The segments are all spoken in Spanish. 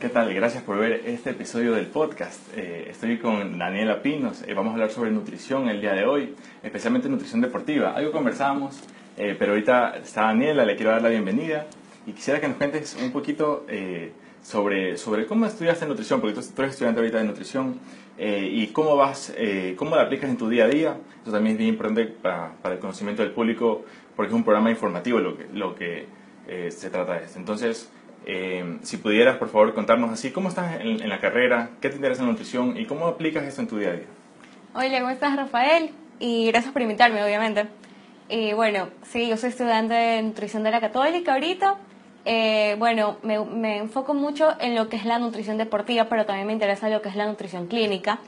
¿Qué tal? Gracias por ver este episodio del podcast. Eh, estoy con Daniela Pinos. Eh, vamos a hablar sobre nutrición el día de hoy, especialmente nutrición deportiva. Algo conversamos, eh, pero ahorita está Daniela, le quiero dar la bienvenida y quisiera que nos cuentes un poquito sobre, sobre cómo estudiaste nutrición, porque tú, tú eres estudiante ahorita de nutrición y cómo vas, cómo la aplicas en tu día a día. Eso también es bien importante para, para el conocimiento del público, porque es un programa informativo lo que, lo que se trata de esto. Entonces, eh, si pudieras, por favor, contarnos así, ¿cómo estás en, la carrera? ¿Qué te interesa la nutrición? ¿Y cómo aplicas esto en tu día a día? Hola, ¿cómo estás, Rafael? Y gracias por invitarme, obviamente. Y bueno, sí, yo soy estudiante de nutrición de la Católica ahorita. Eh, bueno, me, enfoco mucho en lo que es la nutrición deportiva, pero también me interesa lo que es la nutrición clínica.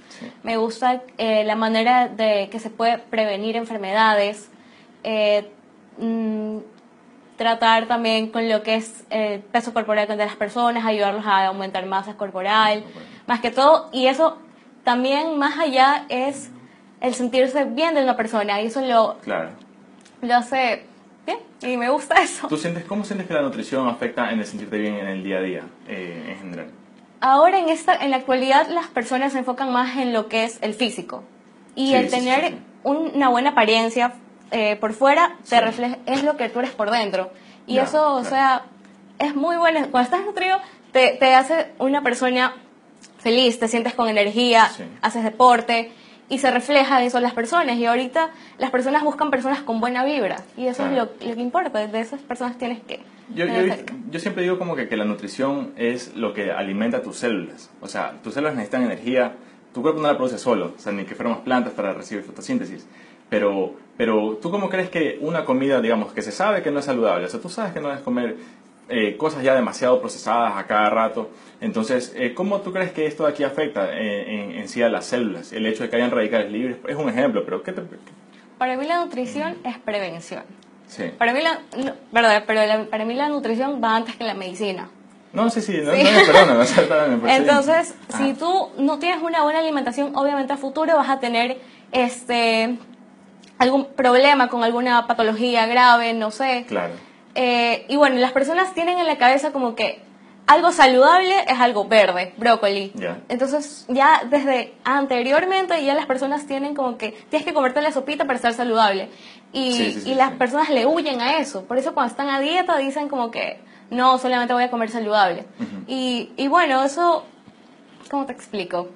Me gusta eh, la manera de que se puede prevenir enfermedades, mm, tratar también con lo que es el peso corporal de las personas, ayudarlos a aumentar masa corporal, más que todo, y eso también más allá es el sentirse bien de una persona, y eso lo, claro. lo hace bien, y me gusta eso. ¿Tú sientes, ¿Cómo sientes que la nutrición afecta en el sentirte bien en el día a día, eh, en general? Ahora, en, esta, en la actualidad, las personas se enfocan más en lo que es el físico, y el tener una buena apariencia eh, por fuera te refleja, es lo que tú eres por dentro. Y eso, o sea, es muy bueno. Cuando estás nutrido, te, te hace una persona feliz, te sientes con energía, haces deporte y se refleja eso en las personas. Y ahorita las personas buscan personas con buena vibra y eso es lo, lo, que importa. De esas personas tienes que. Yo, yo, yo, siempre digo como que, que la nutrición es lo que alimenta tus células. O sea, tus células necesitan energía, tu cuerpo no la produce solo, o sea, ni que fuéramos plantas para recibir fotosíntesis. Pero, pero tú cómo crees que una comida, digamos, que se sabe que no es saludable, o sea, tú sabes que no es comer eh, cosas ya demasiado procesadas a cada rato, entonces, eh, ¿cómo tú crees que esto de aquí afecta eh, en, sí a las células? El hecho de que hayan radicales libres es un ejemplo, pero ¿qué te...? Para mí la nutrición es prevención. Sí. Para mí la, verdad, pero para mí la nutrición va antes que la medicina. No, sí, sí, no, no me no, Entonces, si tú no tienes una buena alimentación, obviamente a futuro vas a tener este algún problema con alguna patología grave, no sé. Claro. Eh, y bueno, las personas tienen en la cabeza como que algo saludable es algo verde, brócoli. Entonces, ya desde anteriormente, ya las personas tienen como que tienes que comerte la sopita para estar saludable. Y, y las personas le huyen a eso. Por eso, cuando están a dieta, dicen como que no, solamente voy a comer saludable. y, y bueno, eso, ¿cómo te explico?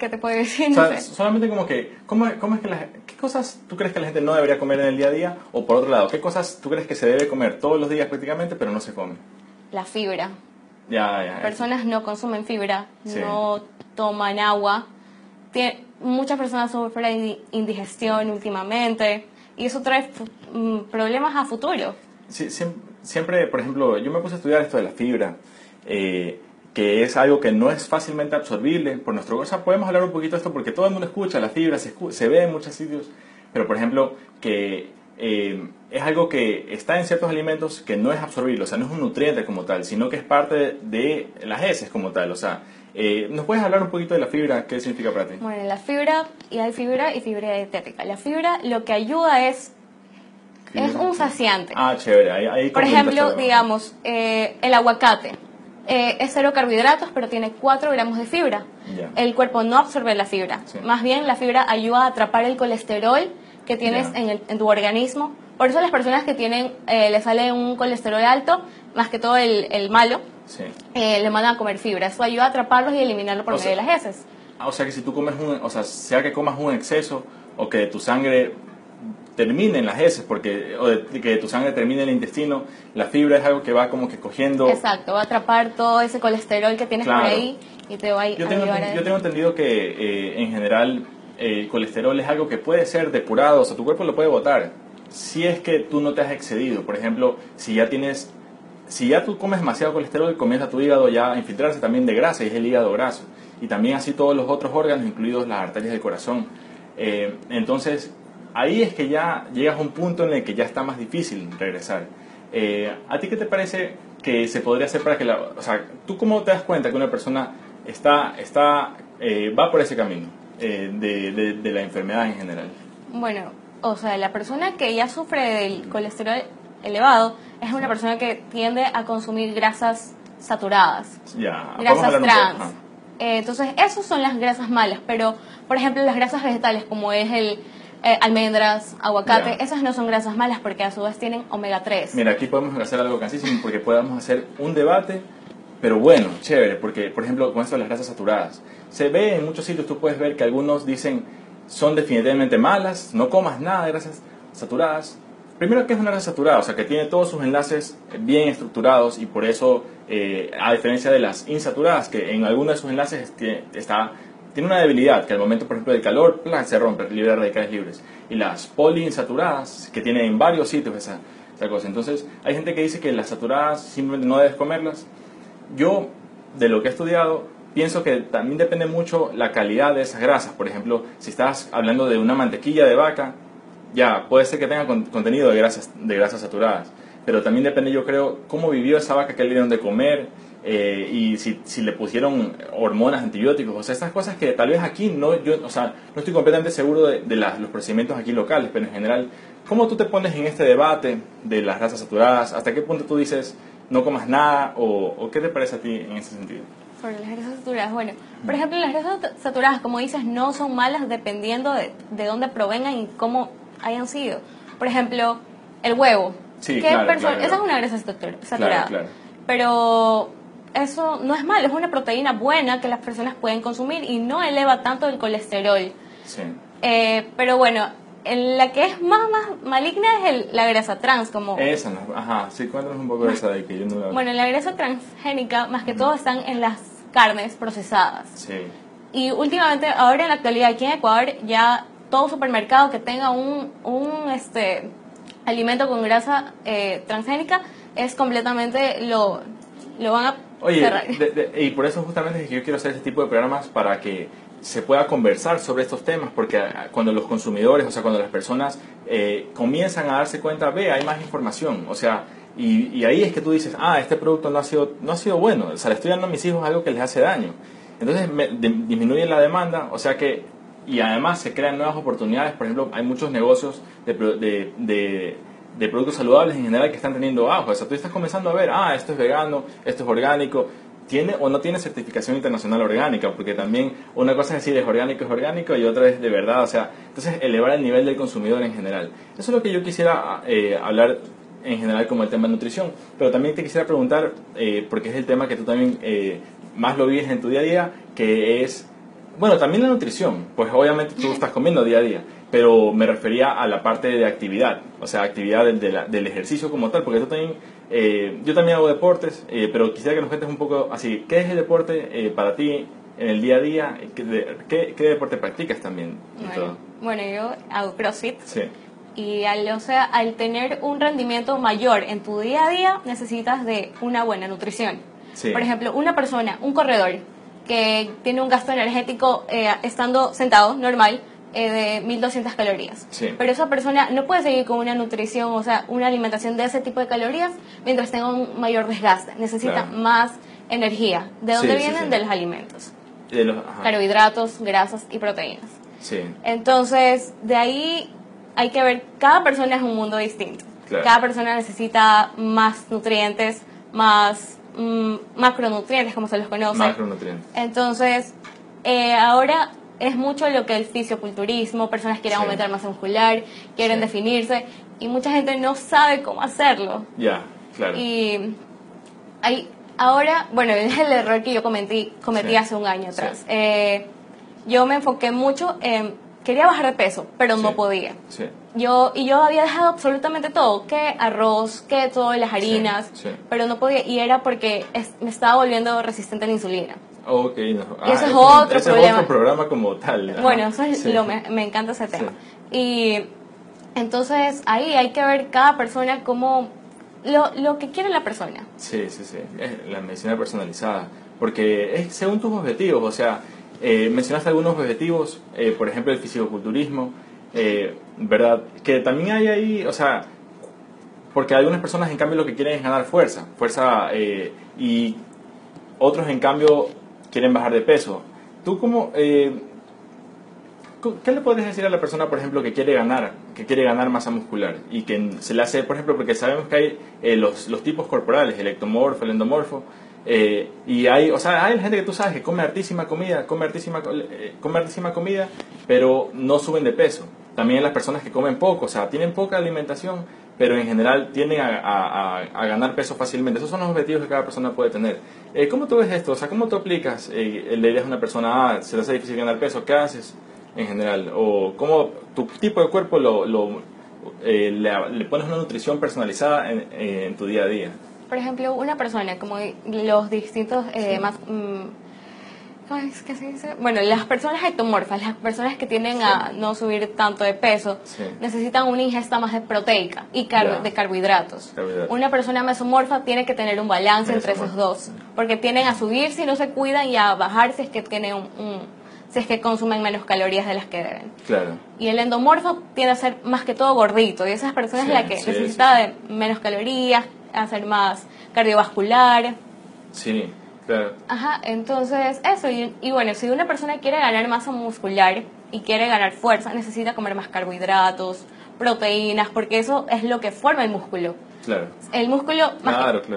¿Qué te puedo decir? Solamente como que, ¿cómo, cómo es que la, ¿qué cosas tú crees que la gente no debería comer en el día a día? O por otro lado, ¿qué cosas tú crees que se debe comer todos los días prácticamente, pero no se come? La fibra. Ya, ya. Personas no consumen fibra, no toman agua. muchas personas sufren indigestión últimamente y eso trae mm, problemas a futuro. Sí, siempre, por ejemplo, yo me puse a estudiar esto de la fibra. Eh, que es algo que no es fácilmente absorbible por nuestro cuerpo. podemos hablar un poquito de esto porque todo el mundo escucha la fibra, se, se ve en muchos sitios, pero por ejemplo, que eh, es algo que está en ciertos alimentos que no es absorbible, o sea, no es un nutriente como tal, sino que es parte de las heces como tal, o sea, eh, ¿nos puedes hablar un poquito de la fibra? ¿Qué significa para ti? Bueno, la fibra, y hay fibra y fibra dietética. La fibra lo que ayuda es es un saciante. Ah, chévere. Ahí, Por ejemplo, digamos, eh, el aguacate eh, es cero carbohidratos, pero tiene 4 gramos de fibra. El cuerpo no absorbe la fibra. Más bien, la fibra ayuda a atrapar el colesterol que tienes en, tu organismo. Por eso las personas que tienen, eh, le sale un colesterol alto, más que todo el, malo, eh, le mandan a comer fibra. Eso ayuda a atraparlos y eliminarlo por medio de las heces. Ah, o sea que si tú comes un, o sea, sea que comas un exceso o que tu sangre termine en las heces, porque, o que tu sangre termine en el intestino, la fibra es algo que va como que cogiendo... Exacto, va a atrapar todo ese colesterol que tienes por ahí y te va a, yo tengo, a Yo tengo entendido que eh, en general el colesterol es algo que puede ser depurado, o sea, tu cuerpo lo puede botar, si es que tú no te has excedido. Por ejemplo, si ya tienes... Si ya tú comes demasiado colesterol, comienza tu hígado ya a infiltrarse también de grasa, y es el hígado graso. Y también así todos los otros órganos, incluidos las arterias del corazón. Eh, entonces, ahí es que ya llegas a un punto en el que ya está más difícil regresar. Eh, ¿A ti qué te parece que se podría hacer para que la... O sea, ¿tú cómo te das cuenta que una persona está, está, eh, va por ese camino eh, de, de, la enfermedad en general? Bueno, o sea, la persona que ya sufre del colesterol elevado es una persona que tiende a consumir grasas saturadas, Ya, grasas trans. entonces, esas son las grasas malas, pero, por ejemplo, las grasas vegetales, como es el eh, almendras, aguacate, esas no son grasas malas porque a su vez tienen omega 3. Mira, aquí podemos hacer algo cansísimo porque podemos hacer un debate, pero bueno, chévere, porque por ejemplo con esto de las grasas saturadas, se ve en muchos sitios, tú puedes ver que algunos dicen son definitivamente malas, no comas nada de grasas saturadas. Primero, ¿qué es una grasa saturada? O sea, que tiene todos sus enlaces bien estructurados y por eso, eh, a diferencia de las insaturadas, que en algunos de sus enlaces está, tiene una debilidad, que al momento, por ejemplo, del calor, ¡plac! se rompe, libera radicales libres. Y las poliinsaturadas, que tienen en varios sitios esa, esa cosa. Entonces, hay gente que dice que las saturadas simplemente no debes comerlas. Yo, de lo que he estudiado, pienso que también depende mucho la calidad de esas grasas. Por ejemplo, si estás hablando de una mantequilla de vaca, ya, puede ser que tenga con- contenido de grasas, de grasas saturadas. Pero también depende, yo creo, cómo vivió esa vaca, qué le dieron de comer, eh, y si, si le pusieron hormonas, antibióticos, o sea, estas cosas que tal vez aquí no, yo, o sea, no estoy completamente seguro de, de las- los procedimientos aquí locales, pero en general, ¿cómo tú te pones en este debate de las grasas saturadas? ¿Hasta qué punto tú dices no comas nada? ¿O, o qué te parece a ti en ese sentido? Sobre las grasas saturadas, bueno, por ejemplo, las grasas sat- saturadas, como dices, no son malas dependiendo de, de dónde provengan y cómo hayan sido. Por ejemplo, el huevo. Sí, ¿Qué claro, claro, Esa es claro. una grasa satur- saturada. claro. Pero eso no es malo, es una proteína buena que las personas pueden consumir y no eleva tanto el colesterol. Sí. Eh, pero bueno, en la que es más, más maligna es el- la grasa trans, como... Esa, no, ajá, sí, cuéntanos un poco de esa de que yo no la... Bueno, la grasa transgénica más que todo están en las carnes procesadas. Sí, Y últimamente, ahora en la actualidad, aquí en Ecuador, ya todo supermercado que tenga un, un este, alimento con grasa eh, transgénica es completamente lo, lo van a Oye, de- de- y por eso justamente es que yo quiero hacer este tipo de programas para que se pueda conversar sobre estos temas, porque ah, cuando los consumidores, o sea, cuando las personas eh, comienzan a darse cuenta, ve, hay más información, o sea, y, y ahí es que tú dices, ah, este producto no ha sido, no ha sido bueno, o sea, le estoy dando a mis hijos algo que les hace daño. Entonces me- de- disminuye la demanda, o sea que, y además se crean nuevas oportunidades, por ejemplo, hay muchos negocios de, de, de, de productos saludables en general que están teniendo auge, o sea, tú estás comenzando a ver, ah, esto es vegano, esto es orgánico, tiene o no tiene certificación internacional orgánica, porque también una cosa es decir es orgánico, es orgánico, y otra es de verdad, o sea, entonces elevar el nivel del consumidor en general. Eso es lo que yo quisiera eh, hablar en general como el tema de nutrición, pero también te quisiera preguntar, eh, porque es el tema que tú también eh, más lo vives en tu día a día, que es, bueno, también la nutrición, pues obviamente tú estás comiendo día a día, pero me refería a la parte de actividad, o sea, actividad del, de la- del ejercicio como tal, porque tú también, eh, yo también hago deportes, eh, pero quisiera que nos cuentes un poco así, ¿qué es el deporte eh, para ti en el día a día? ¿Qué, de- qué, qué deporte practicas también? y Bueno, todo? bueno, yo hago CrossFit Sí, y al, o sea, al tener un rendimiento mayor en tu día a día necesitas de una buena nutrición. Sí. Por ejemplo, una persona, un corredor que tiene un gasto energético eh, estando sentado normal eh, de 1200 calorías. Sí. Pero esa persona no puede seguir con una nutrición, o sea, una alimentación de ese tipo de calorías mientras tenga un mayor desgaste. Necesita Claro. más energía. ¿De dónde Sí, vienen? sí. De los alimentos. de los- ajá, Carbohidratos, grasas y proteínas. sí, Entonces, de ahí hay que ver, cada persona es un mundo distinto. Claro. Cada persona necesita más nutrientes, más mm, macronutrientes, como se los conoce. macronutrientes. Entonces, eh, ahora es mucho lo que el fisioculturismo, personas quieren Sí. aumentar masa muscular, quieren Sí. definirse, y mucha gente no sabe cómo hacerlo. Ya, claro. Y hay, ahora, bueno, es el error que yo cometí, cometí Sí. hace un año atrás. Eh, yo me enfoqué mucho en, quería bajar de peso, pero no podía. Sí, Yo, y yo había dejado absolutamente todo, que arroz, que todas las harinas, sí. pero no podía, y era porque es- me estaba volviendo resistente a la insulina. Ok. no. Y ese es otro ese problema. es otro programa como tal. ajá. Bueno, eso es Sí. lo me, me encanta ese tema. Y entonces ahí hay que ver cada persona como lo, lo que quiere la persona. Sí, sí, sí. La medicina personalizada. Porque es según tus objetivos. O sea, eh, mencionaste algunos objetivos, eh, por ejemplo, el fisicoculturismo, eh, ¿verdad? Que también hay ahí, o sea, porque algunas personas en cambio lo que quieren es ganar fuerza, fuerza, eh, y otros en cambio quieren bajar de peso. ¿Tú cómo, eh, qué le puedes decir a la persona, por ejemplo, que quiere ganar, que quiere ganar masa muscular y que se le hace, por ejemplo, porque sabemos que hay eh, los, los tipos corporales, el ectomorfo, el endomorfo, Eh, y hay, o sea, hay gente que tú sabes que come hartísima comida, come hartísima, eh, come hartísima comida, pero no suben de peso. También las personas que comen poco, o sea, tienen poca alimentación, pero en general tienden a, a, ganar peso fácilmente. Esos son los objetivos que cada persona puede tener. Eh, ¿Cómo tú ves esto? O sea, ¿cómo tú aplicas? Eh, le dirías a una persona, ah, se le hace difícil ganar peso, ¿qué haces en general? ¿O cómo tu tipo de cuerpo lo, lo le, le, pones una nutrición personalizada en, en tu día a día? por ejemplo, una persona, como los distintos eh, más... Mm, ¿Cómo es que se dice? Bueno, las personas ectomorfas, las personas que tienden a no subir tanto de peso, necesitan una ingesta más de proteica y de carbohidratos. Una persona mesomorfa tiene que tener un balance entre esos dos, porque tienden a subir si no se cuidan y a bajar si es que tienen un, si es que consumen menos calorías de las que deben. Claro. Y el endomorfo tiende a ser más que todo gordito, y esas personas es la que necesita de menos calorías, hacer más cardiovascular. Sí, claro. Ajá, entonces eso. Y, bueno, si una persona quiere ganar masa muscular y quiere ganar fuerza, necesita comer más carbohidratos, proteínas, porque eso es lo que forma el músculo. Claro. El músculo,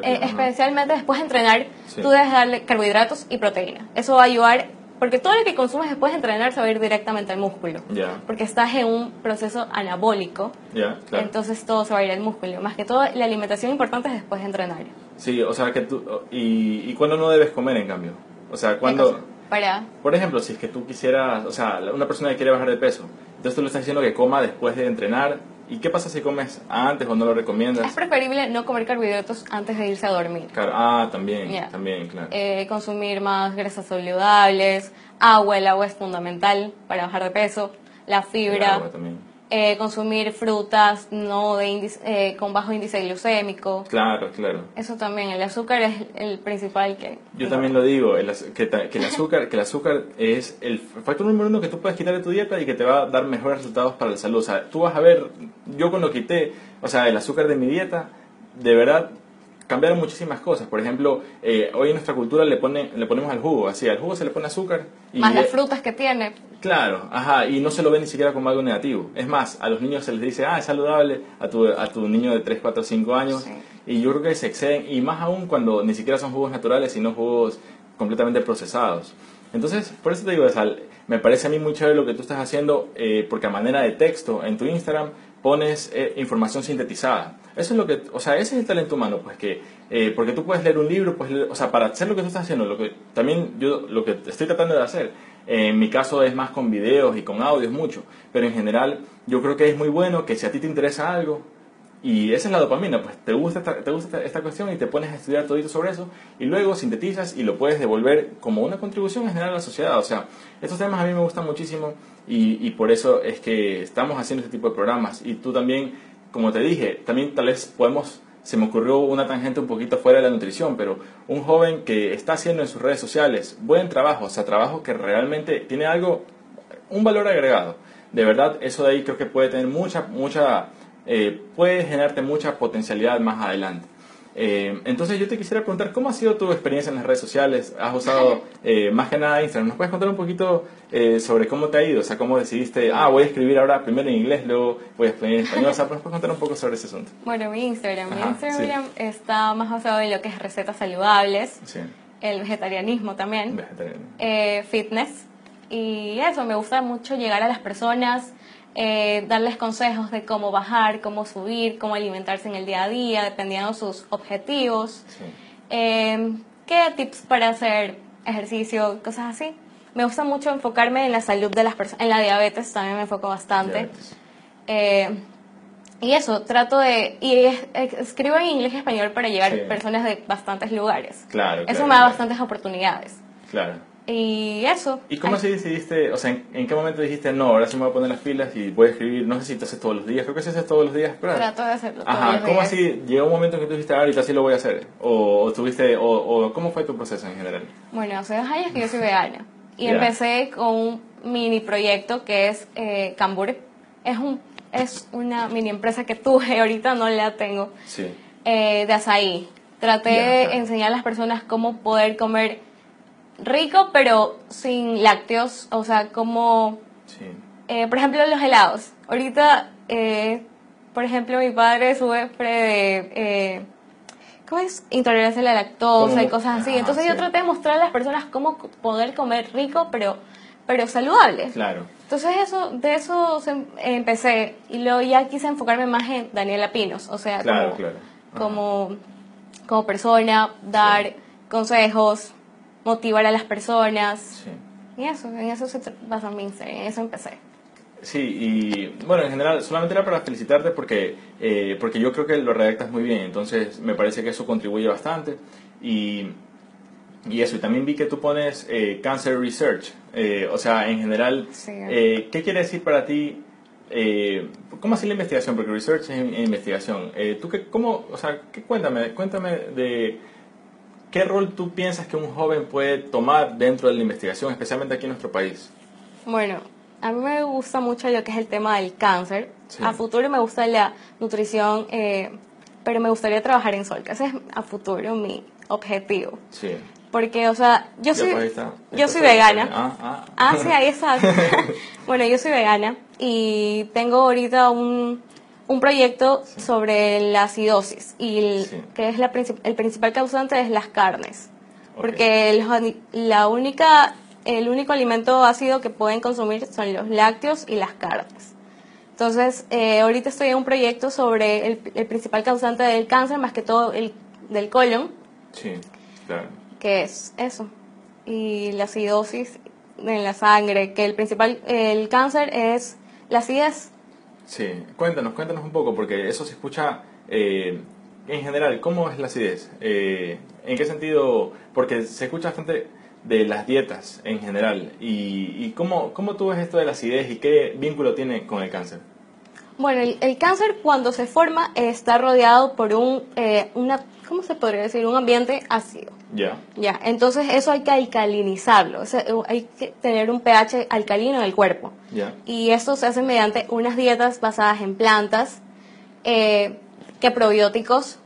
eh, especialmente después de entrenar, tú debes darle carbohidratos y proteína. Eso va a ayudar porque todo lo que consumes después de entrenar se va a ir directamente al músculo. Porque estás en un proceso anabólico. Entonces todo se va a ir al músculo. Más que todo, la alimentación importante es después de entrenar. Sí, o sea que tú... ¿Y, y cuándo no debes comer, en cambio? O sea, cuando... Para... Por ejemplo, si es que tú quisieras... O sea, una persona que quiere bajar de peso. Entonces tú le estás diciendo que coma después de entrenar ¿Y qué pasa si comes antes o no lo recomiendas? Es preferible no comer carbohidratos antes de irse a dormir. ah, también, también, claro. Eh, consumir más grasas saludables, agua, el agua es fundamental para bajar de peso, la fibra. agua también eh, consumir frutas no de eh, con bajo índice glucémico. Claro, claro. Eso también, el azúcar es el principal que... Yo también lo digo, el, que, que, el azúcar, que el azúcar es el factor número uno que tú puedes quitar de tu dieta y que te va a dar mejores resultados para la salud. O sea, tú vas a ver, yo cuando quité, o sea, el azúcar de mi dieta, de verdad cambiaron muchísimas cosas. Por ejemplo, eh, hoy en nuestra cultura le, pone, le ponemos al jugo, así, al jugo se le pone azúcar. Y más las frutas que tiene. Claro, ajá, y no se lo ve ni siquiera como algo negativo. Es más, a los niños se les dice, ah, es saludable, a tu, a tu niño de 3, 4, 5 años. Y yo creo que se exceden, y más aún cuando ni siquiera son jugos naturales, sino jugos completamente procesados. Entonces, por eso te digo, Sal, me parece a mí muy chévere lo que tú estás haciendo, eh, porque a manera de texto en tu Instagram pones eh, información sintetizada. Eso es lo que, o sea, ese es el talento humano, pues que, eh, porque tú puedes leer un libro, pues, o sea, para hacer lo que tú estás haciendo, lo que también yo, lo que estoy tratando de hacer, en mi caso es más con videos y con audios mucho, pero en general yo creo que es muy bueno que si a ti te interesa algo, y esa es la dopamina, pues te gusta esta, te gusta esta, cuestión y te pones a estudiar todo sobre eso y luego sintetizas y lo puedes devolver como una contribución en general a la sociedad. O sea, estos temas a mí me gustan muchísimo y, y por eso es que estamos haciendo este tipo de programas. Y tú también, como te dije, también tal vez podemos, se me ocurrió una tangente un poquito fuera de la nutrición, pero un joven que está haciendo en sus redes sociales buen trabajo, o sea, trabajo que realmente tiene algo, un valor agregado. De verdad, eso de ahí creo que puede tener mucha, mucha eh, puede generarte mucha potencialidad más adelante. Eh, entonces yo te quisiera preguntar, ¿cómo ha sido tu experiencia en las redes sociales? ¿Has usado eh, más que nada Instagram? ¿Nos puedes contar un poquito sobre cómo te ha ido? O sea, cómo decidiste, ah, voy a escribir ahora primero en inglés, luego voy a escribir en español. O sea, ¿nos puedes contar un poco sobre ese asunto? Bueno, mi Instagram. mi Instagram está más basado en lo que es recetas saludables, el vegetarianismo también, fitness. Y eso, me gusta mucho llegar a las personas, eh, darles consejos de cómo bajar, cómo subir, cómo alimentarse en el día a día, dependiendo de sus objetivos. Eh, ¿Qué tips para hacer ejercicio, cosas así? Me gusta mucho enfocarme en la salud de las personas, en la diabetes también me enfoco bastante. Eh, y eso, trato de... Y escribo en inglés y español para llegar a personas de bastantes lugares. Claro. Eso me da bastantes oportunidades. Claro. Y eso. ¿Y cómo así decidiste, o sea, ¿en, qué momento dijiste, no, ahora sí me voy a poner las pilas y voy a escribir, no sé si te haces todos los días, creo que si haces todos los días, pero... Trato de hacerlo todos Ajá, ¿cómo así llegó un momento en que tú dijiste, ahorita sí lo voy a hacer? O, tuviste, o, ¿cómo fue tu proceso en general? Bueno, hace dos años que yo soy vegana y empecé con un mini proyecto que es eh, Cambur. Es, un, es una mini empresa que tuve, ahorita no la tengo, sí. eh, de azaí. Traté de enseñar a las personas cómo poder comer rico, pero sin lácteos, o sea, como, eh, por ejemplo, los helados. Ahorita, eh, por ejemplo, mi padre sufre de, eh, ¿cómo es? Intolerancia a la lactosa y cosas así. Entonces yo traté de mostrar a las personas cómo poder comer rico, pero, pero saludable. Claro. Entonces eso, de eso empecé y luego ya quise enfocarme más en Daniela Pinos, o sea, como, como, persona, dar consejos, motivar a las personas. Y eso, en eso se basa mi Instagram, en eso empecé. Sí, y bueno, en general, solamente era para felicitarte porque, eh, porque yo creo que lo redactas muy bien, entonces me parece que eso contribuye bastante. Y, y eso, y también vi que tú pones eh, Cancer Research, eh, o sea, en general, ¿qué quiere decir para ti? ¿Cómo así la investigación? Porque research es investigación. ¿Tú qué, cómo, o sea, qué, cuéntame, cuéntame de qué rol tú piensas que un joven puede tomar dentro de la investigación, especialmente aquí en nuestro país. Bueno, a mí me gusta mucho lo que es el tema del cáncer. A futuro me gusta la nutrición, eh, pero me gustaría trabajar en sol, que ese es a futuro mi objetivo. Sí. Porque, o sea, yo soy, pues yo soy vegana. Ah, ah. ah, sí, ahí está. bueno, yo soy vegana y tengo ahorita un, un proyecto sobre la acidosis y que es la, el principal causante es las carnes. Porque la única el único alimento ácido que pueden consumir son los lácteos y las carnes. Entonces, eh, ahorita estoy en un proyecto sobre el, principal causante del cáncer, más que todo el del colon. Sí, claro. Que es eso. Y la acidosis en la sangre, que el principal, el cáncer es la acidez. Sí, cuéntanos, cuéntanos un poco, porque eso se escucha eh, en general. ¿Cómo es la acidez? Eh, ¿En qué sentido? Porque se escucha bastante de las dietas en general y, y cómo, cómo, tú ves esto de la acidez y qué vínculo tiene con el cáncer. Bueno, el, cáncer cuando se forma está rodeado por un, eh, una, ¿cómo se podría decir? Un ambiente ácido. Ya. Ya, entonces eso hay que alcalinizarlo, hay que tener un pH alcalino en el cuerpo. Ya. Y esto se hace mediante unas dietas basadas en plantas, eh, que probióticos,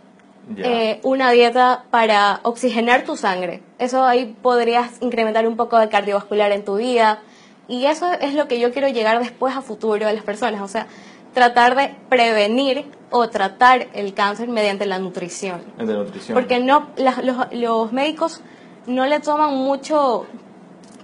eh, una dieta para oxigenar tu sangre. Eso ahí podrías incrementar un poco de cardiovascular en tu vida. Y eso es lo que yo quiero llegar después a futuro a las personas. O sea, tratar de prevenir o tratar el cáncer mediante la nutrición. nutrición. Porque no, los, los médicos no le toman mucho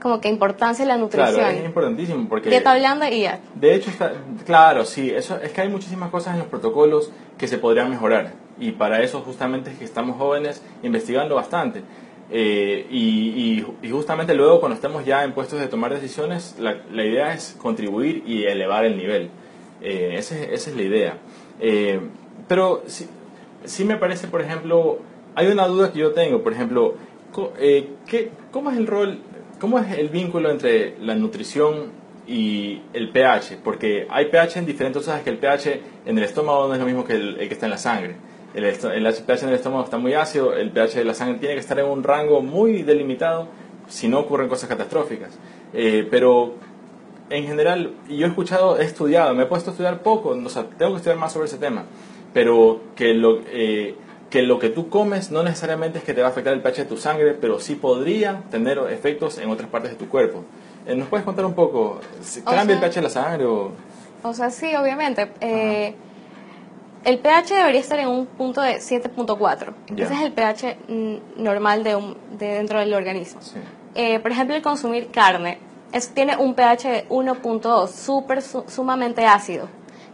como que importancia la nutrición. Claro, es importantísimo porque... Dieta blanda y ya. De hecho, está, claro, sí, eso, es que hay muchísimas cosas en los protocolos que se podrían mejorar y para eso justamente es que estamos jóvenes investigando bastante. Eh, y, y, justamente luego cuando estemos ya en puestos de tomar decisiones, la, la idea es contribuir y elevar el nivel. Eh, esa, es la idea. Eh, pero sí, me parece, por ejemplo, hay una duda que yo tengo, por ejemplo, ¿qué, ¿cómo es el rol, cómo es el vínculo entre la nutrición y el pH? Porque hay pH en diferentes, cosas que el pH en el estómago no es lo mismo que el que está en la sangre el, el pH en el estómago está muy ácido, el pH de la sangre tiene que estar en un rango muy delimitado si no ocurren cosas catastróficas. Eh, pero en general, yo he escuchado, he estudiado, me he puesto a estudiar poco, o sea, tengo que estudiar más sobre ese tema, pero que lo, eh, que lo que tú comes no necesariamente es que te va a afectar el pH de tu sangre, pero sí podría tener efectos en otras partes de tu cuerpo. Eh, ¿Nos puedes contar un poco? ¿Cambia el pH de la sangre o...? O sea, sí, obviamente. El pH debería estar en un punto de 7.4. Ese es el pH normal de, un, de dentro del organismo. Eh, por ejemplo, el consumir carne tiene un pH de 1.2, súper sumamente ácido,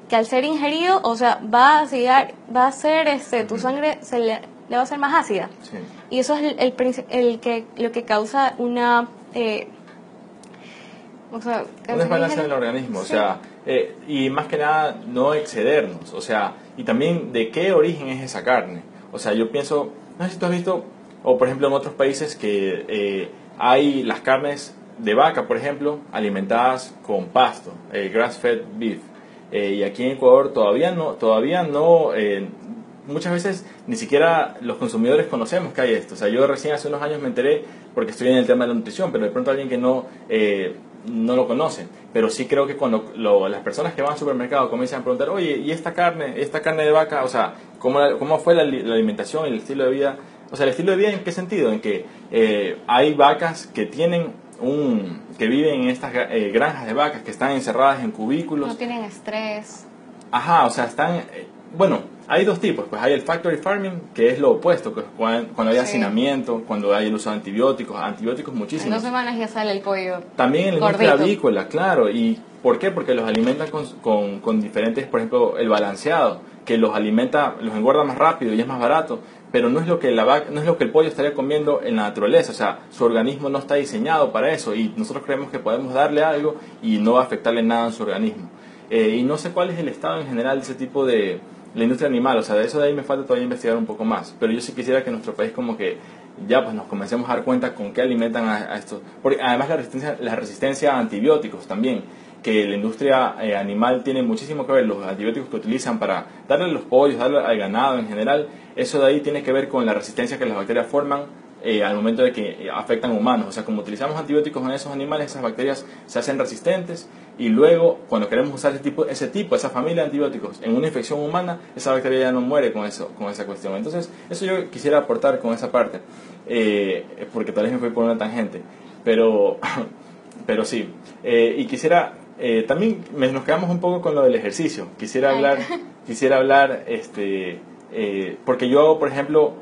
que al ser ingerido, o sea, va a llegar, va a ser, este, tu sangre se le, va a ser más ácida. Y eso es el, el, que, lo que causa una... Eh, o sea, un desbalance en el organismo, o sea, eh, y más que nada no excedernos, o sea, y también de qué origen es esa carne. O sea, yo pienso, no sé si tú has visto, o por ejemplo en otros países que eh, hay las carnes de vaca, por ejemplo, alimentadas con pasto, eh, grass-fed beef. y aquí en Ecuador todavía no, todavía no, muchas veces ni siquiera los consumidores conocemos que hay esto. O sea, yo recién hace unos años me enteré porque estoy en el tema de la nutrición, pero de pronto alguien que no no lo conocen. Pero sí creo que cuando las personas que van al supermercado comienzan a preguntar, oye, ¿y esta carne, esta carne de vaca? O sea, ¿cómo, cómo fue la, alimentación y el estilo de vida? O sea, el estilo de vida en qué sentido? En que eh, hay vacas que tienen un, que viven en estas eh, granjas de vacas que están encerradas en cubículos. No tienen estrés. Ajá, o sea, están, eh, bueno, hay dos tipos, pues hay el factory farming, que es lo opuesto, que cuando, hay hacinamiento, cuando hay el uso de antibióticos, antibióticos muchísimos. En dos semanas ya sale el pollo. También en la industria avícola, claro, y ¿por qué? Porque los alimentan con, con, con diferentes, por ejemplo, el balanceado, que los alimenta, los engorda más rápido y es más barato, pero no es lo que la vaca, no es lo que el pollo estaría comiendo en la naturaleza, o sea, su organismo no está diseñado para eso y nosotros creemos que podemos darle algo y no va a afectarle nada en su organismo. Eh, y no sé cuál es el estado en general de ese tipo de la industria animal, o sea, de eso de ahí me falta todavía investigar un poco más, pero yo sí quisiera que nuestro país como que ya pues nos comencemos a dar cuenta con qué alimentan a, esto, porque además la resistencia, la resistencia a antibióticos también, que la industria eh, animal tiene muchísimo que ver, los antibióticos que utilizan para darle a los pollos, darle al ganado en general, eso de ahí tiene que ver con la resistencia que las bacterias forman eh, al momento de que eh, afectan humanos. O sea, como utilizamos antibióticos en esos animales, esas bacterias se hacen resistentes y luego cuando queremos usar ese tipo, ese tipo, esa familia de antibióticos en una infección humana, esa bacteria ya no muere con, eso, con esa cuestión. Entonces, eso yo quisiera aportar con esa parte, porque tal vez me fui por una tangente, pero, pero sí. y quisiera eh, también nos quedamos un poco con lo del ejercicio. Quisiera hablar, quisiera hablar, este, eh, porque yo, por ejemplo,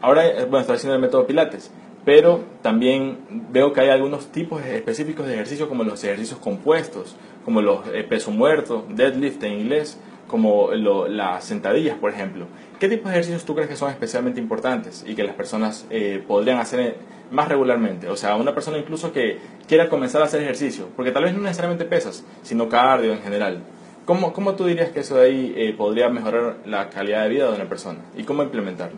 ahora, eh, bueno, estoy haciendo el método Pilates, pero también veo que hay algunos tipos específicos de ejercicio, como los ejercicios compuestos, como los peso muerto, deadlift en inglés, como las sentadillas, por ejemplo. ¿Qué tipos de ejercicios tú crees que son especialmente importantes y que las personas podrían hacer más regularmente. O sea, una persona incluso que quiera comenzar a hacer ejercicio, porque tal vez no necesariamente pesas, sino cardio en general. ¿Cómo, cómo tú dirías que eso de ahí eh, podría mejorar la calidad de vida de una persona? ¿Y cómo implementarlo?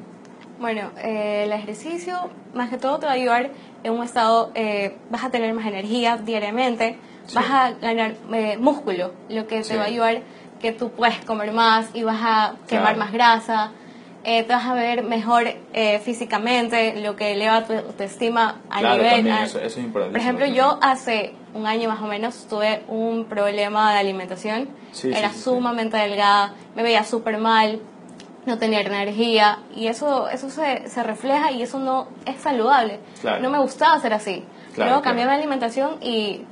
Bueno, eh, el ejercicio más que todo te va a ayudar en un estado, eh, vas a tener más energía diariamente, vas a ganar músculo, lo que te va a ayudar que tú puedes comer más y vas a quemar más grasa, eh, te vas a ver mejor eh, físicamente, lo que eleva tu autoestima a nivel... eso, es importante. Por ejemplo, yo hace un año más o menos tuve un problema de alimentación, era sumamente delgada, me veía súper mal, no tenía energía y eso eso se, se refleja y eso no es saludable. No me gustaba ser así. Luego cambié mi alimentación y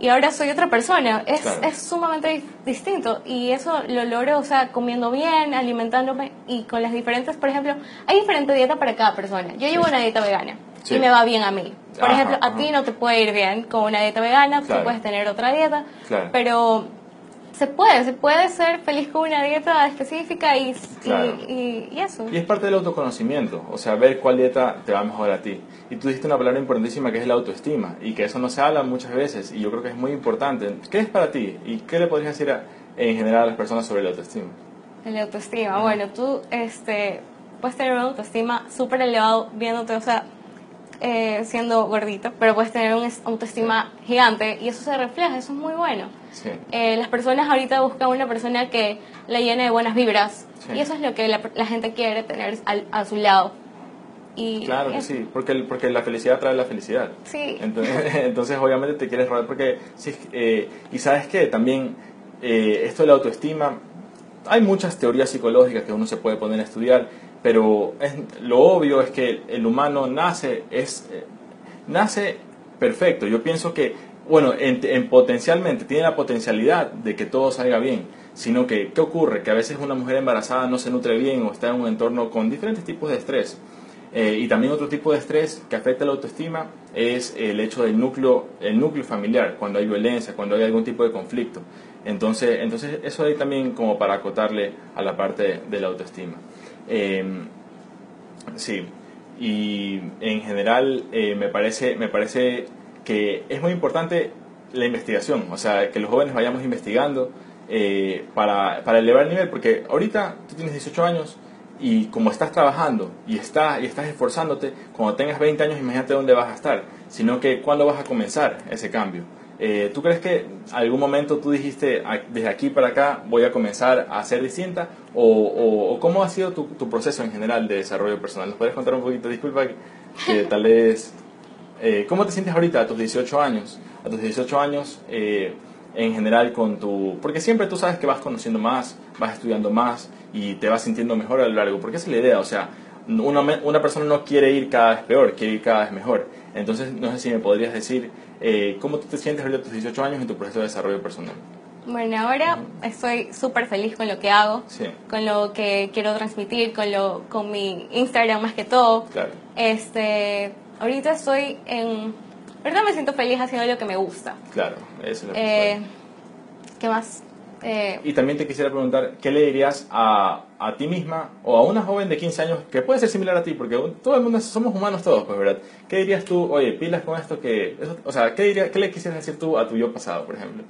y ahora soy otra persona. Es, es sumamente distinto. Y eso lo logro, o sea, comiendo bien, alimentándome y con las diferentes, por ejemplo, hay diferente dieta para cada persona. Yo llevo una dieta vegana y me va bien a mí. Por ejemplo, a ti no te puede ir bien con una dieta vegana, tú puedes tener otra dieta, pero se puede, se puede ser feliz con una dieta específica y, y, eso. Y es parte del autoconocimiento, o sea, ver cuál dieta te va mejor a ti. Y tú dijiste una palabra importantísima que es la autoestima, y que eso no se habla muchas veces, y yo creo que es muy importante. ¿Qué es para ti? ¿Y qué le podrías decir en general a las personas sobre la autoestima? La autoestima, bueno, tú este, puedes tener una autoestima súper elevado viéndote, o sea, eh, siendo gordito, pero puedes tener una autoestima gigante y eso se refleja, eso es muy bueno. Eh, las personas ahorita buscan una persona que la llene de buenas vibras y eso es lo que la, gente quiere tener a su lado. Y claro que sí, porque, porque la felicidad trae la felicidad. Sí. Entonces, obviamente te quieres rodear porque, sí, eh, y sabes que también esto de la autoestima, hay muchas teorías psicológicas que uno se puede poner a estudiar pero es, lo obvio es que el humano nace, es, eh, nace perfecto. Yo pienso que, bueno, en, potencialmente tiene la potencialidad de que todo salga bien, sino que, ¿qué ocurre? Que a veces una mujer embarazada no se nutre bien o está en un entorno con diferentes tipos de estrés. Eh, y también otro tipo de estrés que afecta la autoestima es el hecho del núcleo, el núcleo familiar, cuando hay violencia, cuando hay algún tipo de conflicto. Entonces, entonces eso ahí también como para acotarle a la parte de la autoestima. Em, sí, y en general eh, me, parece, me parece que es muy importante la investigación, o sea, que los jóvenes vayamos investigando eh, para, para, elevar el nivel, porque ahorita tú tienes 18 años y como estás trabajando y, está, y estás esforzándote, cuando tengas 20 años imagínate dónde vas a estar, sino que cuándo vas a comenzar ese cambio. Eh, ¿Tú crees que algún momento tú dijiste, desde aquí para acá voy a comenzar a ser distinta? ¿O, cómo ha sido tu, proceso en general de desarrollo personal? ¿Nos puedes contar un poquito? Disculpa que, tal vez... Eh, ¿Cómo te sientes ahorita a tus 18 años? A tus 18 años eh, en general con tu... Porque siempre tú sabes que vas conociendo más, vas estudiando más y te vas sintiendo mejor a lo largo. Porque esa es la idea, o sea, una, una persona no quiere ir cada vez peor, quiere ir cada vez mejor. Entonces, no sé si me podrías decir eh, cómo tú te sientes ahorita a tus 18 años en tu proceso de desarrollo personal. Bueno, ahora estoy súper feliz con lo que hago, con lo que quiero transmitir, con lo con mi Instagram más que todo. Claro. Este, ahorita estoy en verdad me siento feliz haciendo lo que me gusta. Claro, eso es lo que eh, ¿Qué más? Eh, y también te quisiera preguntar, ¿qué le dirías a, a, ti misma o a una joven de 15 años que puede ser similar a ti? Porque todo el mundo, somos humanos todos, pues, ¿verdad? ¿Qué dirías tú, oye, pilas con esto que... o sea, ¿qué, diría, ¿qué le quisieras decir tú a tu yo pasado, por ejemplo?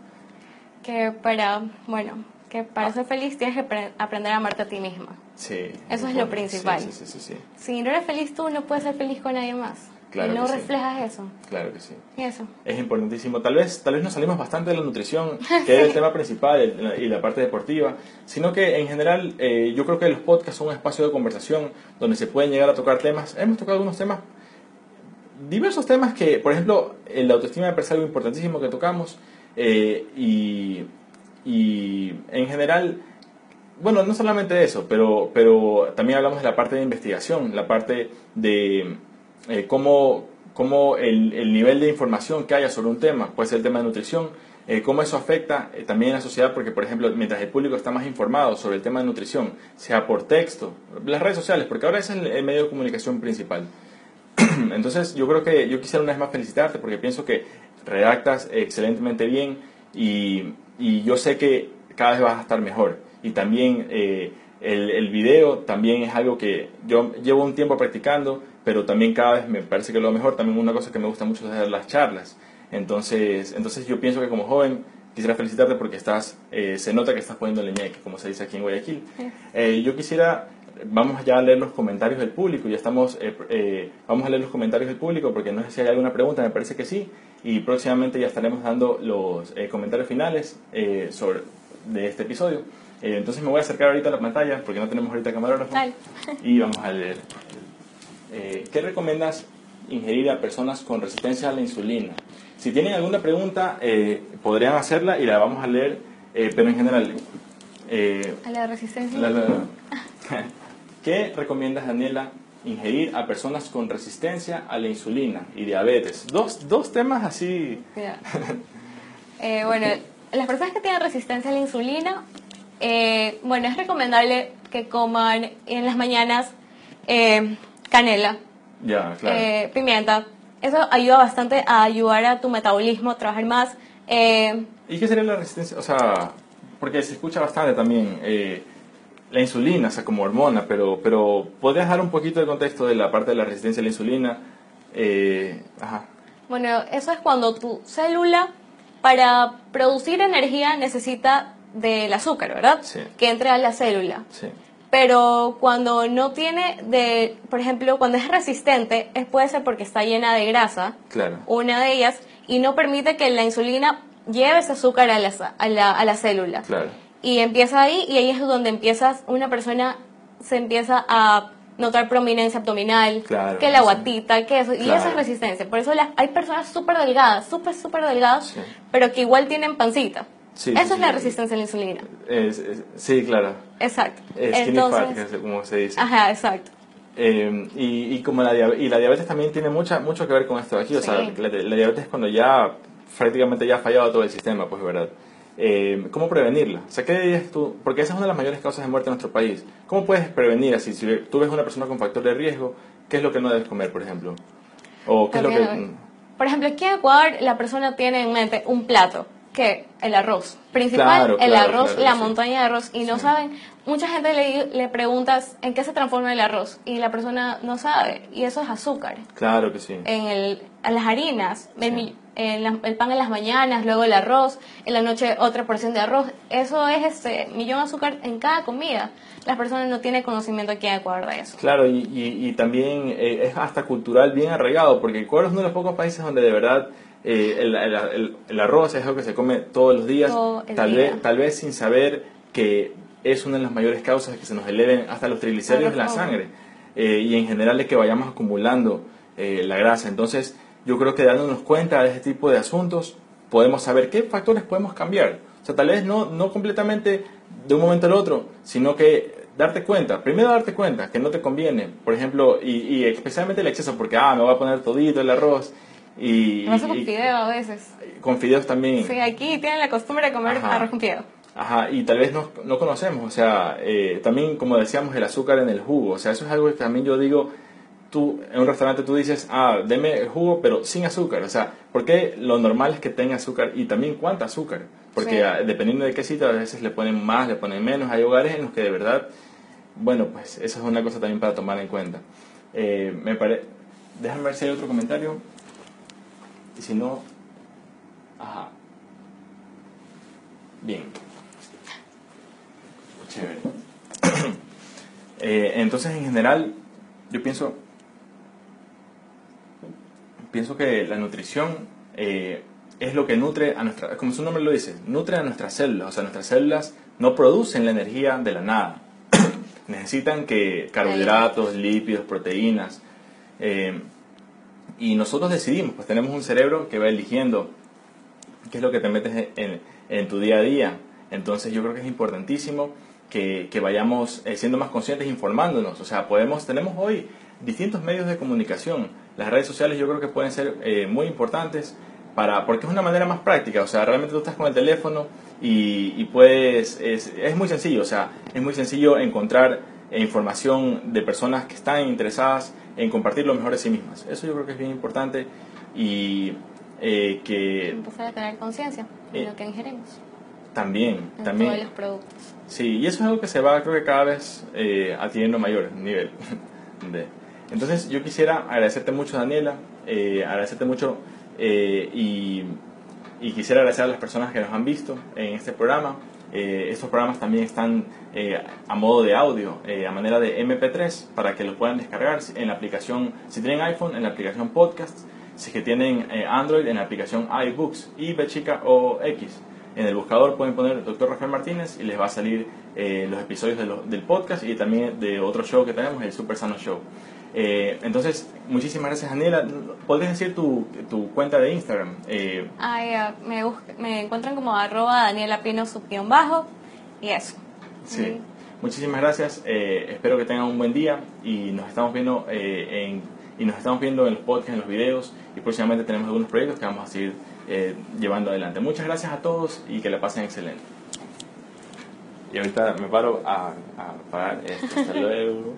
Que para, bueno, que para ser feliz tienes que aprender a amarte a ti misma. Sí. Eso es lo principal. Sí, sí, sí, sí, Si no eres feliz tú, no puedes ser feliz con nadie más. Claro y no reflejas eso. Claro que sí. Y eso. Es importantísimo. Tal vez, tal vez nos salimos bastante de la nutrición, que es el tema principal y la parte deportiva, sino que en general eh, yo creo que los podcasts son un espacio de conversación donde se pueden llegar a tocar temas. Hemos tocado algunos temas, diversos temas que, por ejemplo, la autoestima me parece algo importantísimo que tocamos eh, y, y en general bueno, no solamente eso, pero, pero también hablamos de la parte de investigación, la parte de eh, cómo, cómo el, el, nivel de información que haya sobre un tema, puede ser el tema de nutrición, eh, cómo eso afecta eh, también a la sociedad, porque por ejemplo, mientras el público está más informado sobre el tema de nutrición, sea por texto, las redes sociales, porque ahora es el, el medio de comunicación principal. Entonces yo creo que yo quisiera una vez más felicitarte porque pienso que redactas excelentemente bien y, y yo sé que cada vez vas a estar mejor. Y también eh, el, el, video también es algo que yo llevo un tiempo practicando, pero también cada vez me parece que lo mejor. También una cosa que me gusta mucho es hacer las charlas. Entonces, entonces yo pienso que como joven quisiera felicitarte porque estás, eh, se nota que estás poniendo el ñeque, como se dice aquí en Guayaquil. Eh, yo quisiera, vamos ya a leer los comentarios del público, ya estamos, eh, vamos a leer los comentarios del público porque no sé si hay alguna pregunta, me parece que sí, y próximamente ya estaremos dando los comentarios finales sobre, de este episodio. entonces me voy a acercar ahorita a la pantalla porque no tenemos ahorita camarógrafo y vamos a leer eh, ¿qué recomiendas ingerir a personas con resistencia a la insulina? Si tienen alguna pregunta, eh, podrían hacerla y la vamos a leer, eh, pero en general... a la resistencia. ¿Qué recomiendas, Daniela, ingerir a personas con resistencia a la insulina y diabetes? Dos, dos temas así... bueno, las personas que tienen resistencia a la insulina, bueno, es recomendable que coman en las mañanas canela, eh, pimienta. Eso ayuda bastante a ayudar a tu metabolismo a trabajar más. Eh, ¿Y qué sería la resistencia? O sea, porque se escucha bastante también eh, la insulina, o sea, como hormona, pero, pero ¿podrías dar un poquito de contexto de la parte de la resistencia a la insulina? ajá. Bueno, eso es cuando tu célula, para producir energía, necesita del azúcar, ¿verdad? Sí. Que entre a la célula. Sí pero cuando no tiene de, por ejemplo, cuando es resistente, es, puede ser porque está llena de grasa, claro. una de ellas, y no permite que la insulina lleve ese azúcar a la, a la, a la célula. Claro. Y empieza ahí, y ahí es donde empiezas, una persona se empieza a notar prominencia abdominal, que la guatita, que eso, y esa es resistencia. Por eso hay personas súper delgadas, súper, súper delgadas, pero que igual tienen pancita. Eso es la resistencia a la insulina. sí, claro. Exacto. Skinny Entonces, como se dice. Ajá, exacto. Eh, y, y, como la, y la diabetes también tiene mucha, mucho que ver con esto aquí. O sea, la, diabetes es cuando ya prácticamente ya ha fallado todo el sistema, pues, ¿verdad? Eh, ¿Cómo prevenirla? O sea, ¿qué dirías tú? Porque esa es una de las mayores causas de muerte en nuestro país. ¿Cómo puedes prevenir así? Si tú ves una persona con factor de riesgo, ¿qué es lo que no debes comer, por ejemplo? O qué es lo que... Por ejemplo, aquí en Ecuador la persona tiene en mente un plato que el arroz. Principal, el arroz, la montaña de arroz. Y no saben, mucha gente le, le pregunta en qué se transforma el arroz y la persona no sabe. Y eso es azúcar. Claro que sí. En, el, en las harinas, el, el, pan en las mañanas, luego el arroz, en la noche otra porción de arroz. Eso es este millón de azúcar en cada comida. Las personas no tienen conocimiento aquí en Ecuador de eso. Claro, y, y, también eh, es hasta cultural bien arraigado, porque Ecuador es uno de los pocos países donde de verdad eh, el, el, el, arroz es algo que se come todos los días, tal, Vez, tal vez sin saber que es una de las mayores causas de que se nos eleven hasta los triglicéridos en la sangre eh, y en general de que vayamos acumulando eh, la grasa. Entonces, yo creo que dándonos cuenta de este tipo de asuntos, podemos saber qué factores podemos cambiar. O sea, tal vez no, no completamente de un momento al otro, sino que darte cuenta, primero darte cuenta que no te conviene, por ejemplo, y, y especialmente el exceso, porque, ah, me voy a poner todito el arroz, Y, Lo con fideos a veces. Con fideos también. Sí, aquí tienen la costumbre de comer arroz con fideos. Ajá, y tal vez no, no conocemos, o sea, eh, también como decíamos, el azúcar en el jugo, o sea, eso es algo que también yo digo, tú en un restaurante tú dices, ah, deme el jugo, pero sin azúcar, o sea, porque lo normal es que tenga azúcar y también cuánta azúcar, porque ah, dependiendo de qué sitio a veces le ponen más, le ponen menos, hay hogares en los que de verdad, bueno, pues eso es una cosa también para tomar en cuenta. Eh, me pare... Déjame ver si hay otro comentario, y si no, ajá. Bien. Eh, entonces, en general, yo pienso, pienso que la nutrición eh, es lo que nutre a nuestra, como su nombre lo dice, nutre a nuestras células. O sea, nuestras células no producen la energía de la nada. Necesitan que carbohidratos, lípidos, proteínas. Eh, y nosotros decidimos, pues tenemos un cerebro que va eligiendo qué es lo que te metes en, tu día a día. Entonces yo creo que es importantísimo que, vayamos eh, siendo más conscientes, informándonos. O sea, podemos, tenemos hoy distintos medios de comunicación. Las redes sociales yo creo que pueden ser eh, muy importantes para, porque es una manera más práctica. O sea, realmente tú estás con el teléfono y, y puedes, es, es, muy sencillo. O sea, es muy sencillo encontrar eh, información de personas que están interesadas en compartir lo mejor de sí mismas. Eso yo creo que es bien importante y que... Empezar a tener conciencia de lo que ingerimos. También, también. Todos los productos. Sí, y eso es algo que se va, creo que cada vez eh, adquiriendo mayor nivel. de. Entonces, yo quisiera agradecerte mucho, Daniela, eh, agradecerte mucho eh, y, y, quisiera agradecer a las personas que nos han visto en este programa. Eh, estos programas también están a modo de audio, a manera de MP3, para que los puedan descargar en la aplicación, si tienen iPhone, en la aplicación Podcast, si que tienen Android, en la aplicación iBooks, y chica o X. En el buscador pueden poner Dr. Rafael Martínez y les va a salir eh, los episodios del podcast y también de otro show que tenemos, el Super Sano Show. Eh, entonces, muchísimas gracias, Daniela. ¿Podrías decir tu, tu cuenta de Instagram? Eh, ah, me, me encuentran como arroba Daniela Pino bajo y eso. Sí. Muchísimas gracias. espero que tengan un buen día y nos estamos viendo en, y nos estamos viendo en los podcasts, en los videos y próximamente tenemos algunos proyectos que vamos a seguir eh, llevando adelante. Muchas gracias a todos y que la pasen excelente. Y ahorita me paro a, a pagar esto. Hasta luego.